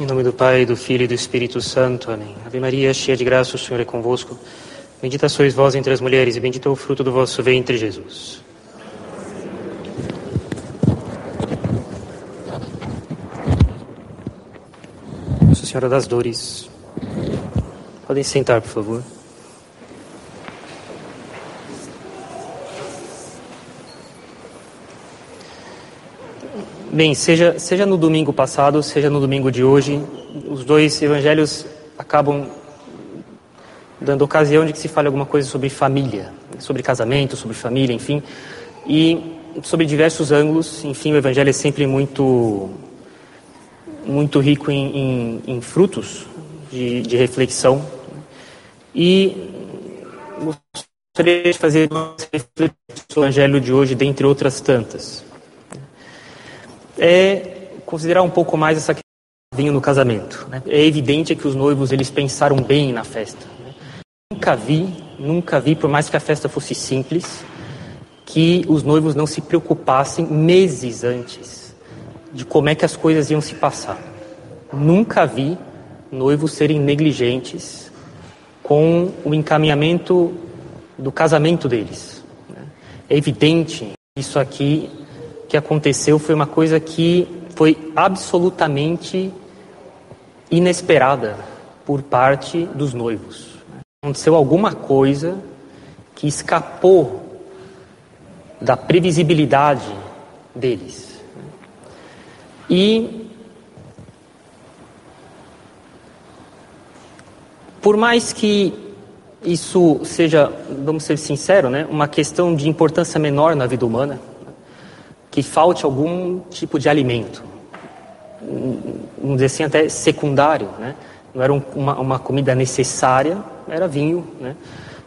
Em nome do Pai, do Filho e do Espírito Santo. Amém. Ave Maria, cheia de graça, o Senhor é convosco. Bendita sois vós entre as mulheres e bendito é o fruto do vosso ventre, Jesus. Nossa Senhora das Dores. Podem sentar, por favor. Bem, seja, seja no domingo passado, seja no domingo de hoje, os dois evangelhos acabam dando ocasião de que se fale alguma coisa sobre família, sobre casamento, sobre família, enfim, e sobre diversos ângulos. Enfim, o evangelho é sempre muito, muito rico em, em, em frutos de, de reflexão. E gostaria de fazer uma reflexão sobre o evangelho de hoje, dentre outras tantas é considerar um pouco mais essa questão vinho no casamento. Né? É evidente que os noivos eles pensaram bem na festa. Né? Nunca vi, nunca vi, por mais que a festa fosse simples, que os noivos não se preocupassem meses antes de como é que as coisas iam se passar. Nunca vi noivos serem negligentes com o encaminhamento do casamento deles. Né? É evidente isso aqui que aconteceu foi uma coisa que foi absolutamente inesperada por parte dos noivos. Aconteceu alguma coisa que escapou da previsibilidade deles. E por mais que isso seja, vamos ser sinceros, né, uma questão de importância menor na vida humana, que falte algum tipo de alimento, vamos dizer assim, até secundário, né? Não era uma, uma comida necessária, era vinho, né?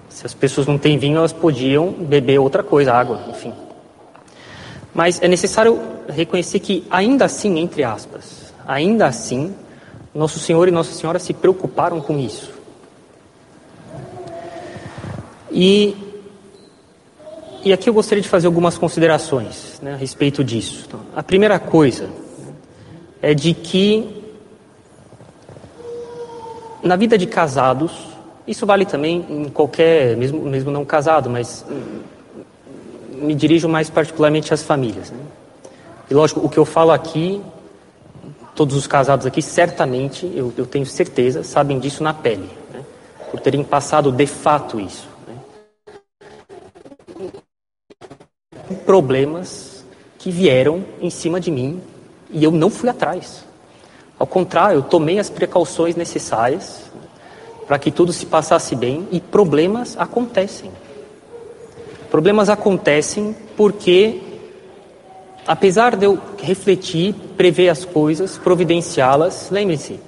Se as pessoas não têm vinho, elas podiam beber outra coisa, água, enfim. Mas é necessário reconhecer que, ainda assim, entre aspas, ainda assim, Nosso Senhor e Nossa Senhora se preocuparam com isso. E e aqui eu gostaria de fazer algumas considerações né, a respeito disso. Então, a primeira coisa é de que na vida de casados, isso vale também em qualquer, mesmo, mesmo não casado, mas me dirijo mais particularmente às famílias. Né? E lógico, o que eu falo aqui, todos os casados aqui, certamente, eu, eu tenho certeza, sabem disso na pele, né? por terem passado de fato isso. Problemas que vieram em cima de mim e eu não fui atrás. Ao contrário, eu tomei as precauções necessárias para que tudo se passasse bem e problemas acontecem. Problemas acontecem porque, apesar de eu refletir, prever as coisas, providenciá-las, lembre-se,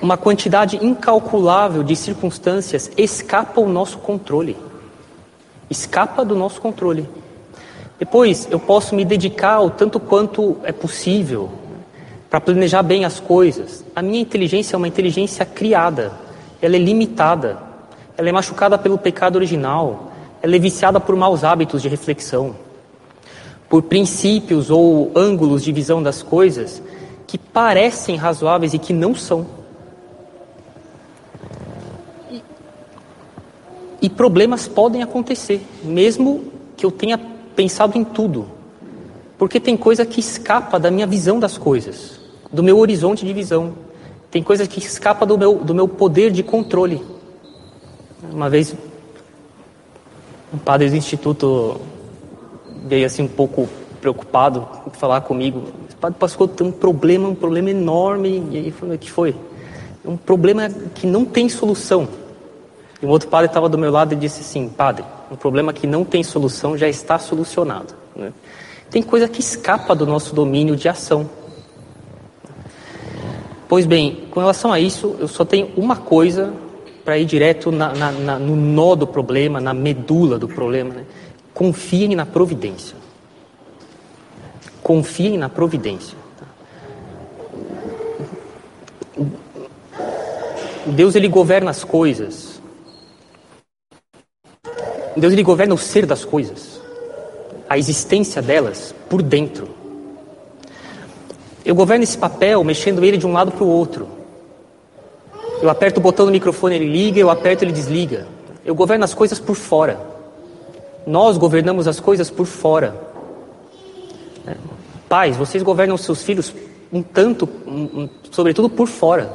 uma quantidade incalculável de circunstâncias escapa ao nosso controle escapa do nosso controle. Depois, eu posso me dedicar o tanto quanto é possível para planejar bem as coisas. A minha inteligência é uma inteligência criada, ela é limitada, ela é machucada pelo pecado original, ela é viciada por maus hábitos de reflexão, por princípios ou ângulos de visão das coisas que parecem razoáveis e que não são. E problemas podem acontecer, mesmo que eu tenha pensado em tudo. Porque tem coisa que escapa da minha visão das coisas, do meu horizonte de visão. Tem coisa que escapa do meu, do meu poder de controle. Uma vez, um padre do instituto veio assim um pouco preocupado falar comigo. O padre Pascoal tem um problema, um problema enorme. E aí falou: que foi? Um problema que não tem solução. E um outro padre estava do meu lado e disse assim: Padre, um problema que não tem solução já está solucionado. Né? Tem coisa que escapa do nosso domínio de ação. Pois bem, com relação a isso, eu só tenho uma coisa para ir direto na, na, na, no nó do problema, na medula do problema. Né? Confiem na providência. Confiem na providência. Deus ele governa as coisas Deus ele governa o ser das coisas, a existência delas por dentro. Eu governo esse papel mexendo ele de um lado para o outro. Eu aperto o botão do microfone, ele liga, eu aperto, ele desliga. Eu governo as coisas por fora. Nós governamos as coisas por fora. Pais, vocês governam seus filhos um tanto, um, um, sobretudo por fora.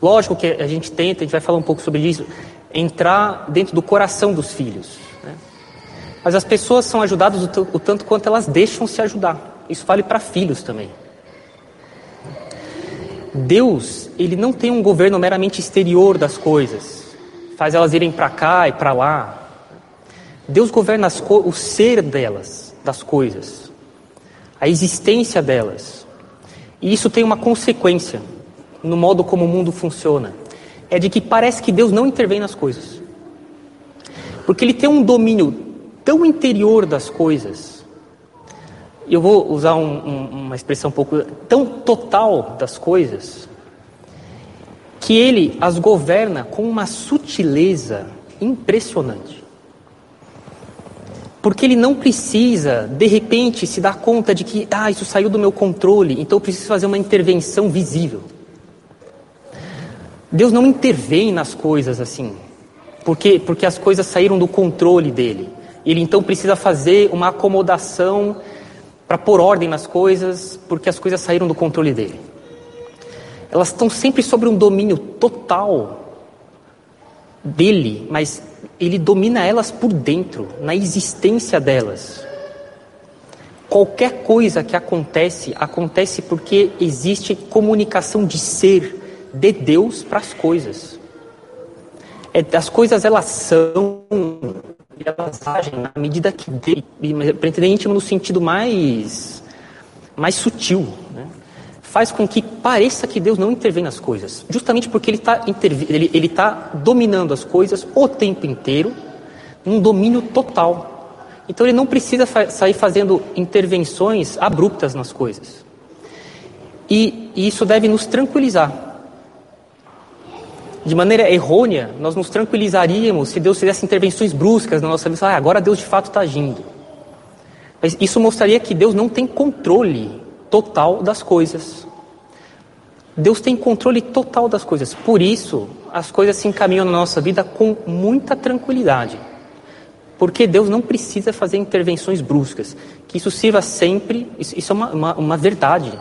Lógico que a gente tenta, a gente vai falar um pouco sobre isso, entrar dentro do coração dos filhos. Né? Mas as pessoas são ajudadas o, o tanto quanto elas deixam se ajudar. Isso vale para filhos também. Deus, ele não tem um governo meramente exterior das coisas, faz elas irem para cá e para lá. Deus governa o ser delas, das coisas a existência delas. E isso tem uma consequência no modo como o mundo funciona. É de que parece que Deus não intervém nas coisas. Porque ele tem um domínio tão interior das coisas. Eu vou usar um, um, uma expressão um pouco tão total das coisas que ele as governa com uma sutileza impressionante. Porque ele não precisa, de repente, se dar conta de que, ah, isso saiu do meu controle, então eu preciso fazer uma intervenção visível. Deus não intervém nas coisas assim, porque, porque as coisas saíram do controle dele. Ele então precisa fazer uma acomodação para pôr ordem nas coisas, porque as coisas saíram do controle dele. Elas estão sempre sobre um domínio total dele, mas ele domina elas por dentro, na existência delas. Qualquer coisa que acontece, acontece porque existe comunicação de ser de Deus para as coisas. É, as coisas elas são e elas agem na medida que para íntimo no sentido mais mais sutil, né? faz com que pareça que Deus não intervém nas coisas, justamente porque Ele está ele, ele tá dominando as coisas o tempo inteiro, num domínio total. Então Ele não precisa fa sair fazendo intervenções abruptas nas coisas. E, e isso deve nos tranquilizar. De maneira errônea, nós nos tranquilizaríamos se Deus fizesse intervenções bruscas na nossa vida. Ah, agora Deus de fato está agindo. Mas isso mostraria que Deus não tem controle total das coisas. Deus tem controle total das coisas. Por isso, as coisas se encaminham na nossa vida com muita tranquilidade. Porque Deus não precisa fazer intervenções bruscas. Que isso sirva sempre, isso é uma, uma, uma verdade.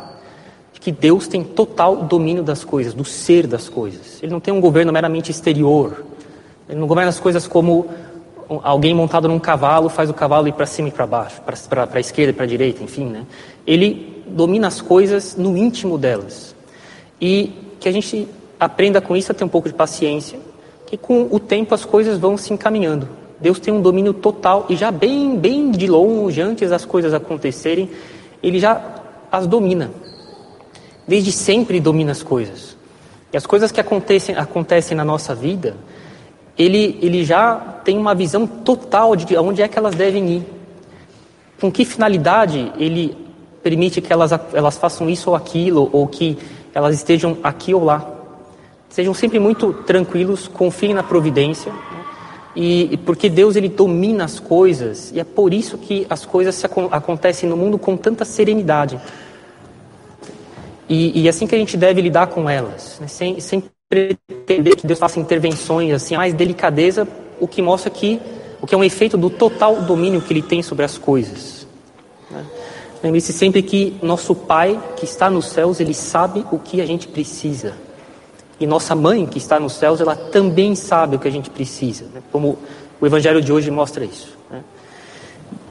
Que Deus tem total domínio das coisas, do ser das coisas. Ele não tem um governo meramente exterior. Ele não governa as coisas como alguém montado num cavalo faz o cavalo ir para cima e para baixo, para a esquerda e para a direita, enfim. Né? Ele domina as coisas no íntimo delas. E que a gente aprenda com isso a ter um pouco de paciência, que com o tempo as coisas vão se encaminhando. Deus tem um domínio total e já bem, bem de longe, antes das coisas acontecerem, ele já as domina. Desde sempre domina as coisas. E as coisas que acontecem, acontecem na nossa vida, ele, ele já tem uma visão total de onde é que elas devem ir. Com que finalidade ele permite que elas, elas façam isso ou aquilo, ou que elas estejam aqui ou lá. Sejam sempre muito tranquilos, confiem na providência, né? e, porque Deus ele domina as coisas, e é por isso que as coisas se, acontecem no mundo com tanta serenidade. E, e assim que a gente deve lidar com elas, né? sem, sem pretender que Deus faça intervenções assim, mais delicadeza, o que mostra que o que é um efeito do total domínio que Ele tem sobre as coisas. Né? Lembre-se sempre que nosso Pai, que está nos céus, Ele sabe o que a gente precisa. E nossa mãe, que está nos céus, ela também sabe o que a gente precisa. Né? Como o Evangelho de hoje mostra isso. Né?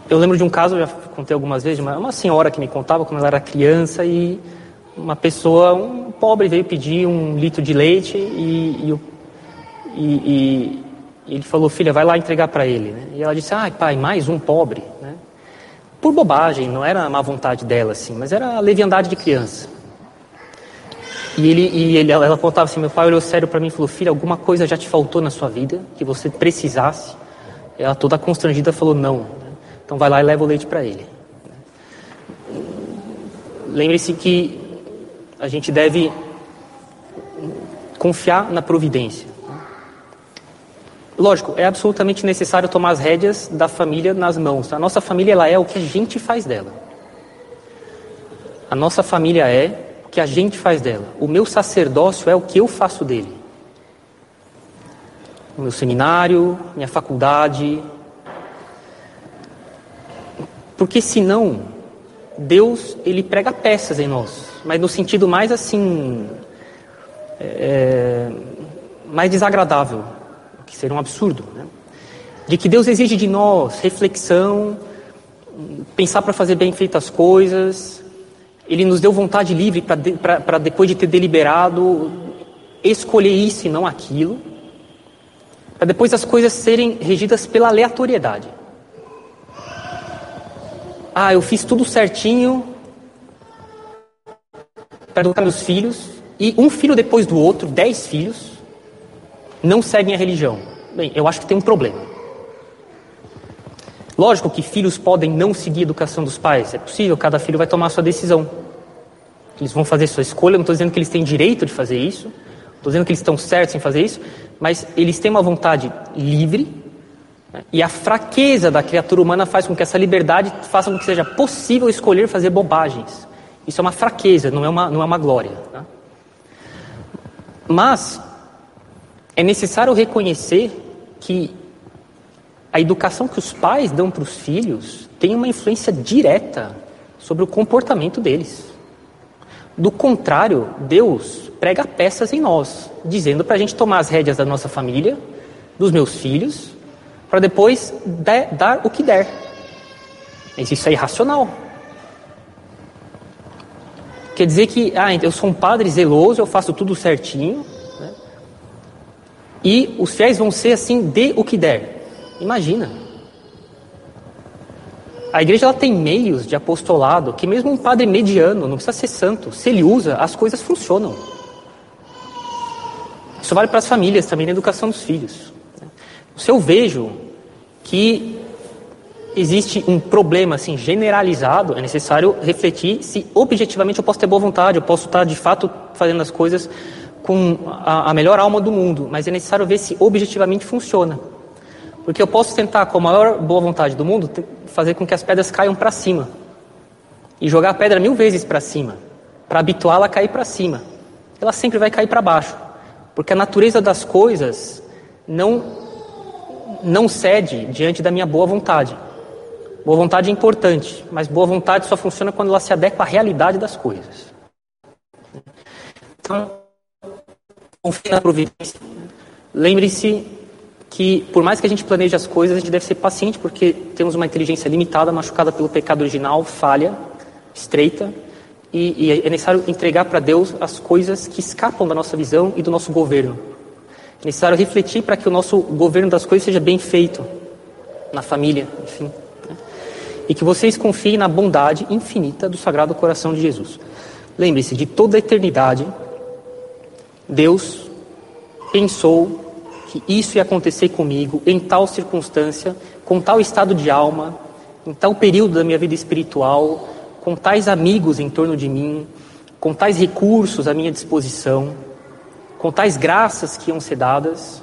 Eu lembro de um caso, já contei algumas vezes, uma, uma senhora que me contava quando ela era criança e uma pessoa, um pobre, veio pedir um litro de leite e, e, e, e ele falou, filha, vai lá entregar para ele. Né? E ela disse, ah, pai, mais um pobre. Né? por bobagem, não era má vontade dela, assim, mas era a leviandade de criança. E, ele, e ele, ela contava assim: meu pai olhou sério para mim e falou: Filha, alguma coisa já te faltou na sua vida que você precisasse? Ela, toda constrangida, falou: Não. Então vai lá e leva o leite para ele. Lembre-se que a gente deve confiar na providência. Lógico, é absolutamente necessário tomar as rédeas da família nas mãos. A nossa família ela é o que a gente faz dela. A nossa família é o que a gente faz dela. O meu sacerdócio é o que eu faço dele. O meu seminário, minha faculdade. Porque senão, Deus, ele prega peças em nós. Mas no sentido mais assim. É, mais desagradável. Que seria um absurdo. Né? De que Deus exige de nós reflexão, pensar para fazer bem feitas as coisas. Ele nos deu vontade livre para de, depois de ter deliberado escolher isso e não aquilo. Para depois as coisas serem regidas pela aleatoriedade. Ah, eu fiz tudo certinho para educar meus filhos, e um filho depois do outro, dez filhos, não seguem a religião. Bem, eu acho que tem um problema. Lógico que filhos podem não seguir a educação dos pais, é possível, cada filho vai tomar a sua decisão. Eles vão fazer sua escolha, não estou dizendo que eles têm direito de fazer isso, estou dizendo que eles estão certos em fazer isso, mas eles têm uma vontade livre? E a fraqueza da criatura humana faz com que essa liberdade faça com que seja possível escolher fazer bobagens. Isso é uma fraqueza, não é uma, não é uma glória. Né? Mas é necessário reconhecer que a educação que os pais dão para os filhos tem uma influência direta sobre o comportamento deles. Do contrário, Deus prega peças em nós, dizendo para a gente tomar as rédeas da nossa família, dos meus filhos, para depois der, dar o que der. Mas isso é irracional. Quer dizer que ah, eu sou um padre zeloso, eu faço tudo certinho, né? e os fiéis vão ser assim, dê o que der. Imagina. A igreja ela tem meios de apostolado que mesmo um padre mediano, não precisa ser santo, se ele usa, as coisas funcionam. Isso vale para as famílias também, na educação dos filhos. Se eu vejo que existe um problema assim generalizado, é necessário refletir se objetivamente eu posso ter boa vontade, eu posso estar de fato fazendo as coisas com a, a melhor alma do mundo, mas é necessário ver se objetivamente funciona. Porque eu posso tentar, com a maior boa vontade do mundo, fazer com que as pedras caiam para cima. E jogar a pedra mil vezes para cima. Para habituá-la a cair para cima. Ela sempre vai cair para baixo. Porque a natureza das coisas não, não cede diante da minha boa vontade. Boa vontade é importante, mas boa vontade só funciona quando ela se adequa à realidade das coisas. Então, confie na providência. Lembre-se que, por mais que a gente planeje as coisas, a gente deve ser paciente, porque temos uma inteligência limitada, machucada pelo pecado original, falha, estreita, e, e é necessário entregar para Deus as coisas que escapam da nossa visão e do nosso governo. É necessário refletir para que o nosso governo das coisas seja bem feito, na família, enfim. Né? E que vocês confiem na bondade infinita do Sagrado Coração de Jesus. Lembre-se, de toda a eternidade, Deus pensou que isso ia acontecer comigo em tal circunstância, com tal estado de alma, em tal período da minha vida espiritual, com tais amigos em torno de mim, com tais recursos à minha disposição, com tais graças que iam ser dadas.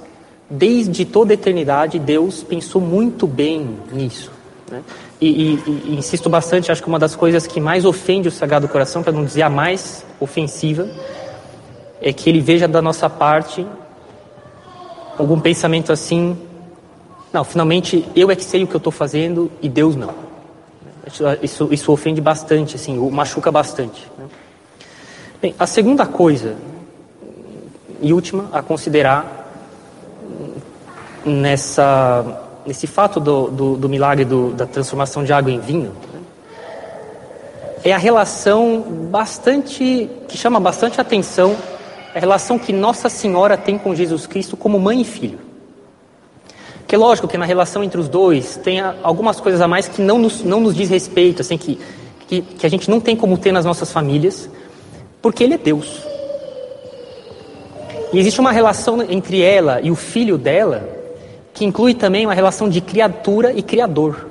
Desde toda a eternidade, Deus pensou muito bem nisso. Né? E, e, e, insisto bastante, acho que uma das coisas que mais ofende o Sagrado Coração, para não dizer a mais ofensiva, é que ele veja da nossa parte algum pensamento assim, não, finalmente eu é que sei o que eu estou fazendo e Deus não. Isso, isso ofende bastante, assim, machuca bastante. Né? Bem, a segunda coisa e última a considerar nessa, nesse fato do, do, do milagre do, da transformação de água em vinho né? é a relação bastante que chama bastante atenção a relação que Nossa Senhora tem com Jesus Cristo como mãe e filho. Que é lógico que na relação entre os dois tem algumas coisas a mais que não nos, não nos diz respeito, assim, que, que, que a gente não tem como ter nas nossas famílias, porque Ele é Deus. E existe uma relação entre ela e o filho dela que inclui também uma relação de criatura e criador.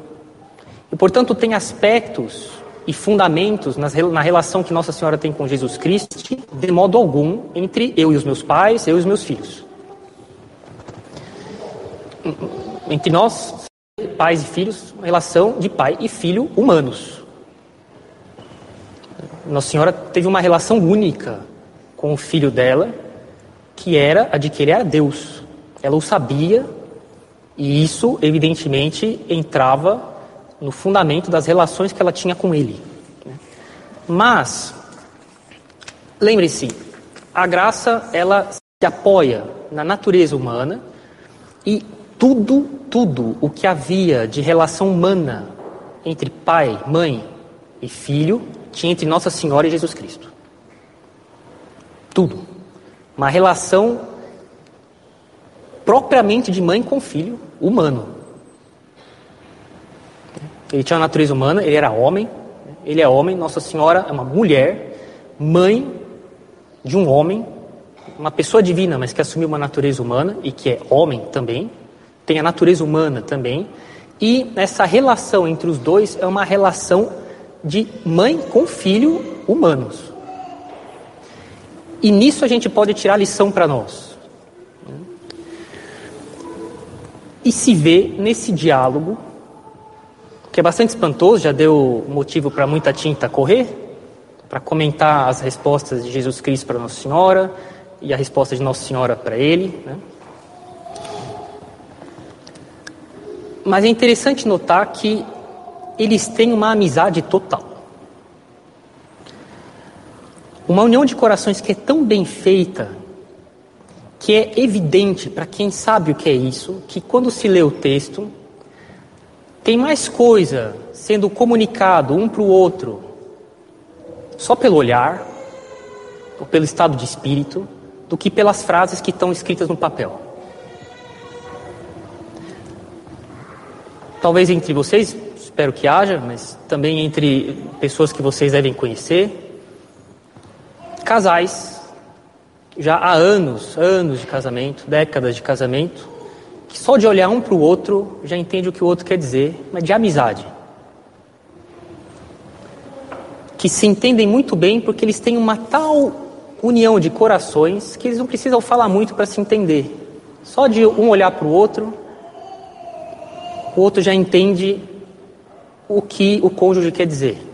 E, portanto, tem aspectos e fundamentos na relação que Nossa Senhora tem com Jesus Cristo, de modo algum, entre eu e os meus pais, eu e os meus filhos. Entre nós, pais e filhos, uma relação de pai e filho humanos. Nossa Senhora teve uma relação única com o filho dela, que era a de que ele era Deus. Ela o sabia, e isso, evidentemente, entrava no fundamento das relações que ela tinha com ele. Mas, lembre-se, a graça, ela se apoia na natureza humana e tudo, tudo o que havia de relação humana entre pai, mãe e filho tinha entre Nossa Senhora e Jesus Cristo. Tudo. Uma relação propriamente de mãe com filho humano. Ele tinha uma natureza humana, ele era homem, ele é homem, Nossa Senhora é uma mulher, mãe de um homem, uma pessoa divina, mas que assumiu uma natureza humana e que é homem também, tem a natureza humana também, e essa relação entre os dois é uma relação de mãe com filho humanos. E nisso a gente pode tirar lição para nós. E se vê nesse diálogo, que é bastante espantoso, já deu motivo para muita tinta correr, para comentar as respostas de Jesus Cristo para Nossa Senhora e a resposta de Nossa Senhora para ele. Né? Mas é interessante notar que eles têm uma amizade total. Uma união de corações que é tão bem feita, que é evidente para quem sabe o que é isso, que quando se lê o texto, tem mais coisa sendo comunicado um para o outro, só pelo olhar, ou pelo estado de espírito, do que pelas frases que estão escritas no papel. Talvez entre vocês, espero que haja, mas também entre pessoas que vocês devem conhecer, casais, já há anos, anos de casamento, décadas de casamento, que só de olhar um para o outro já entende o que o outro quer dizer, mas de amizade. Que se entendem muito bem porque eles têm uma tal união de corações que eles não precisam falar muito para se entender. Só de um olhar para o outro, o outro já entende o que o cônjuge quer dizer.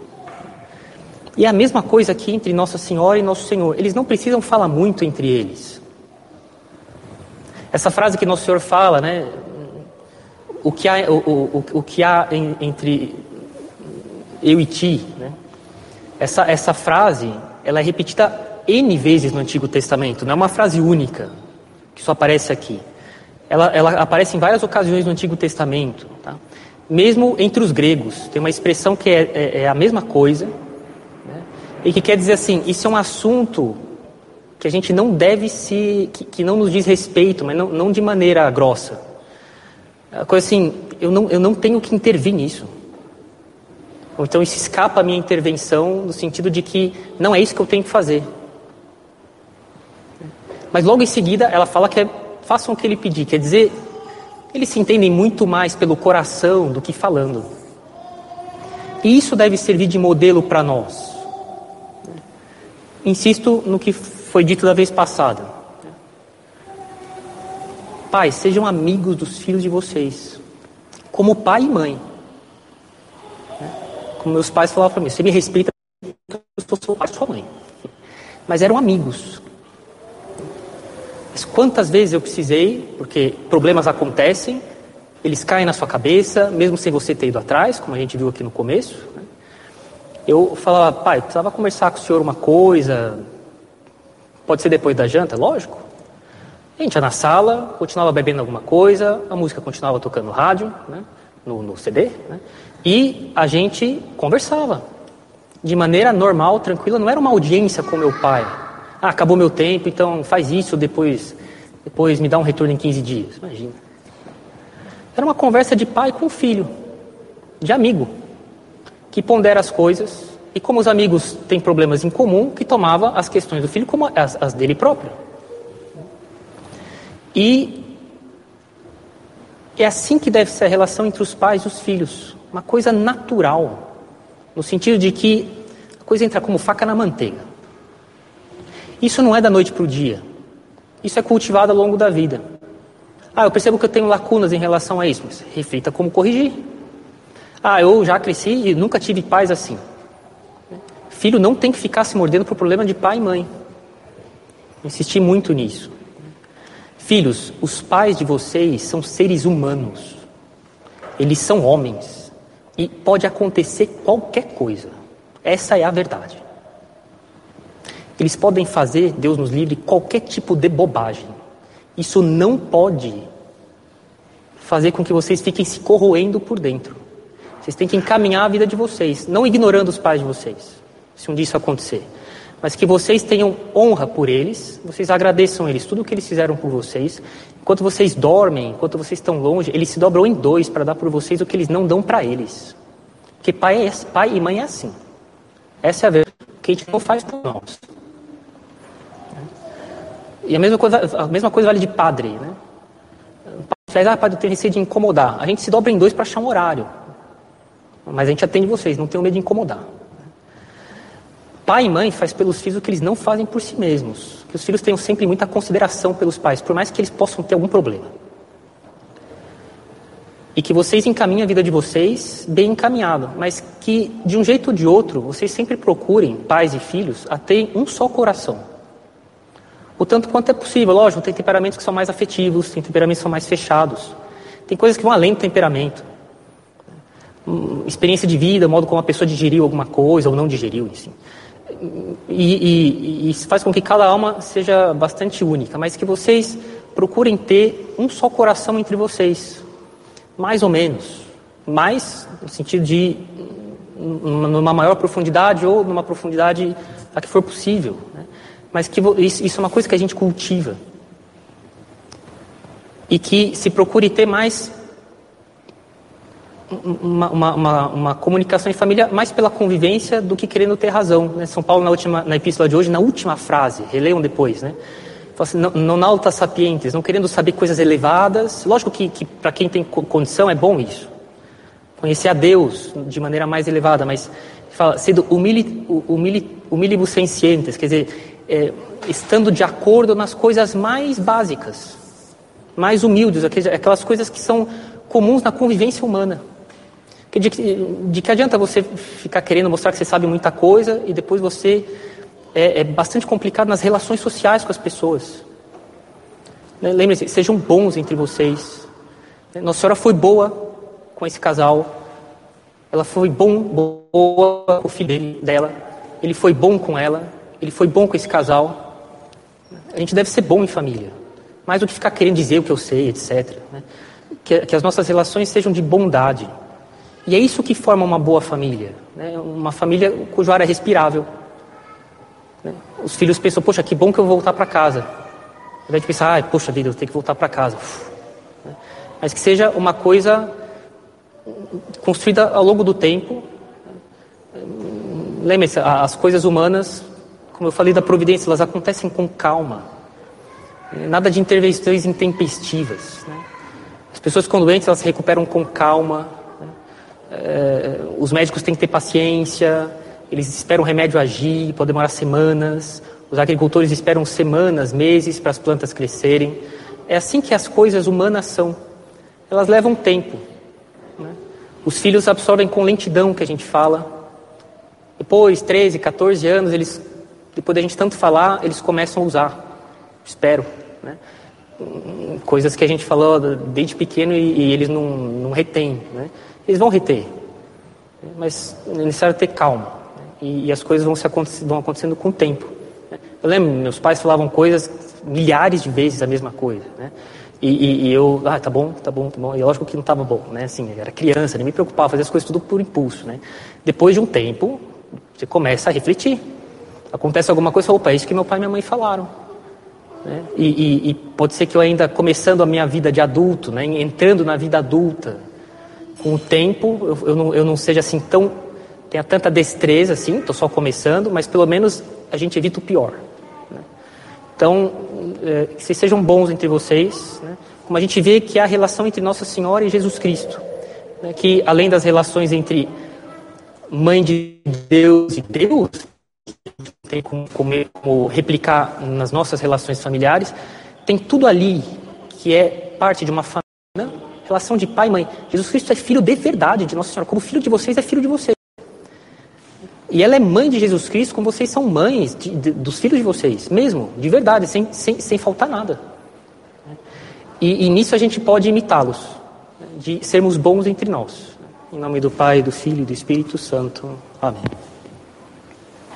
E é a mesma coisa aqui entre Nossa Senhora e Nosso Senhor. Eles não precisam falar muito entre eles. Essa frase que Nosso Senhor fala, né? O que há, o, o, o que há entre eu e ti, né? Essa, essa frase, ela é repetida N vezes no Antigo Testamento, não é uma frase única que só aparece aqui ela, ela aparece em várias ocasiões no Antigo Testamento. Tá? Mesmo entre os gregos, tem uma expressão que é, é, é a mesma coisa? E que quer dizer assim: isso é um assunto que a gente não deve se. que, que não nos diz respeito, mas não, não de maneira grossa. A coisa assim, eu não, eu não tenho que intervir nisso. Ou então isso escapa a minha intervenção no sentido de que não é isso que eu tenho que fazer. Mas logo em seguida ela fala que é façam o que ele pedir. Quer dizer, eles se entendem muito mais pelo coração do que falando. E isso deve servir de modelo para nós. Insisto no que foi dito da vez passada. Pais, sejam amigos dos filhos de vocês, como pai e mãe. Como meus pais falavam para mim, você me respeita, eu sou seu pai e sua mãe. Mas eram amigos. Mas quantas vezes eu precisei, porque problemas acontecem, eles caem na sua cabeça, mesmo sem você ter ido atrás, como a gente viu aqui no começo. Eu falava, pai, precisava conversar com o senhor uma coisa, pode ser depois da janta, lógico. A gente ia na sala, continuava bebendo alguma coisa, a música continuava tocando no rádio, né? no, no, CD, né? e a gente conversava de maneira normal, tranquila, não era uma audiência com meu pai, ah, acabou meu tempo, então faz isso, depois, depois me dá um retorno em 15 dias. Imagina. Era uma conversa de pai com filho, de amigo, que pondera as coisas e, como os amigos têm problemas em comum, que tomava as questões do filho como as, as dele próprio. E é assim que deve ser a relação entre os pais e os filhos. Uma coisa natural, no sentido de que a coisa entra como faca na manteiga. Isso não é da noite para o dia. Isso é cultivado ao longo da vida. Ah, eu percebo que eu tenho lacunas em relação a isso, mas reflita como corrigir. Ah, eu já cresci e nunca tive paz assim. Filho não tem que ficar se mordendo por problema de pai e mãe. Insisti muito nisso. Filhos, os pais de vocês são seres humanos. Eles são homens. E pode acontecer qualquer coisa. Essa é a verdade. Eles podem fazer, Deus nos livre, qualquer tipo de bobagem. Isso não pode fazer com que vocês fiquem se corroendo por dentro. Vocês têm que encaminhar a vida de vocês, não ignorando os pais de vocês, se um dia isso acontecer. Mas que vocês tenham honra por eles, vocês agradeçam eles tudo o que eles fizeram por vocês. Enquanto vocês dormem, enquanto vocês estão longe, eles se dobram em dois para dar por vocês o que eles não dão para eles. Porque pai, é, pai e mãe é assim. Essa é a verdade. O que a gente não faz por nós. E a mesma coisa, a mesma coisa vale de padre, né? O padre ah, padre, eu tenho receio de incomodar. A gente se dobra em dois para achar um horário. Mas a gente atende vocês, não tenho medo de incomodar. Pai e mãe faz pelos filhos o que eles não fazem por si mesmos. Que os filhos tenham sempre muita consideração pelos pais, por mais que eles possam ter algum problema. E que vocês encaminhem a vida de vocês bem encaminhado, mas que de um jeito ou de outro, vocês sempre procurem, pais e filhos, a ter um só coração o tanto quanto é possível. Lógico, tem temperamentos que são mais afetivos, tem temperamentos que são mais fechados. Tem coisas que vão além do temperamento. Experiência de vida, modo como a pessoa digeriu alguma coisa ou não digeriu, assim. E, e, e isso faz com que cada alma seja bastante única, mas que vocês procurem ter um só coração entre vocês, mais ou menos. Mais no sentido de numa maior profundidade ou numa profundidade a que for possível. Né? mas que isso é uma coisa que a gente cultiva. E que se procure ter mais uma, uma, uma, uma, comunicação em família mais pela convivência do que querendo ter razão. Né? São Paulo, na, última, na epístola de hoje, na última frase, releiam depois, né? Assim, não alta sapientes, não querendo saber coisas elevadas. Lógico que, que para quem tem condição é bom isso. Conhecer a Deus de maneira mais elevada, mas fala, sendo humili, humili, humilibus quer dizer, é, estando de acordo nas coisas mais básicas, mais humildes, aquelas coisas que são comuns na convivência humana. De, de que adianta você ficar querendo mostrar que você sabe muita coisa e depois você é, é bastante complicado nas relações sociais com as pessoas. Né, lembre-se, sejam bons entre vocês. Nossa Senhora foi boa com esse casal. Ela foi bom, boa com o filho dela. Ele foi bom com ela ele foi bom com esse casal. A gente deve ser bom em família, mais do que ficar querendo dizer o que eu sei, etc. Né? Que, que, as nossas relações sejam de bondade. E é isso que forma uma boa família, né? uma família cujo ar é respirável. Né? Os filhos pensam, poxa, que bom que eu vou voltar para casa. Ao invés de pensar, ah, poxa vida, eu tenho que voltar para casa. Né? Mas que seja uma coisa construída ao longo do tempo. Lembre-se, as coisas humanas como eu falei da providência, elas acontecem com calma. Nada de intervenções intempestivas. Né? As pessoas ficam doentes, elas se recuperam com calma. É, os médicos têm que ter paciência, eles esperam o remédio agir, pode demorar semanas. Os agricultores esperam semanas, meses para as plantas crescerem. É assim que as coisas humanas são. Elas levam tempo. Né? Os filhos absorvem com lentidão, que a gente fala. Depois, 13, 14 anos, eles depois da gente tanto falar, eles começam a usar. Espero. Né? Coisas que a gente falou desde pequeno e, e eles não, não retêm. Né? Eles vão reter. Mas é necessário ter calma. Né? E, e, as coisas vão, se vão acontecendo com o tempo. Né? Eu lembro, meus pais falavam coisas milhares de vezes a mesma coisa. Né? E, e, e, eu, ah, tá bom, tá bom, tá bom. E lógico que não estava bom, né? Assim, era criança, nem me preocupava, fazia as coisas tudo por impulso, né? Depois de um tempo, você começa a refletir acontece alguma coisa, opa, é isso que meu pai e minha mãe falaram. Né? E, e, pode ser que eu ainda começando a minha vida de adulto, né? entrando na vida adulta, com o tempo eu, eu, não, eu não seja assim tão, tenha tanta destreza assim, estou só começando, mas pelo menos a gente evita o pior. Né? Então, é, que vocês sejam bons entre vocês, né? como a gente vê que há a relação entre Nossa Senhora e Jesus Cristo, né? que além das relações entre mãe de Deus e Deus, tem como, como, replicar nas nossas relações familiares, tem tudo ali que é parte de uma família, relação de pai e mãe. Jesus Cristo é filho de verdade de Nossa Senhora, como filho de vocês é filho de vocês. E ela é mãe de Jesus Cristo, como vocês são mães de, de, dos filhos de vocês, mesmo, de verdade, sem, sem, sem faltar nada. E, e nisso a gente pode imitá-los, de sermos bons entre nós. Em nome do Pai, do Filho e do Espírito Santo. Amém.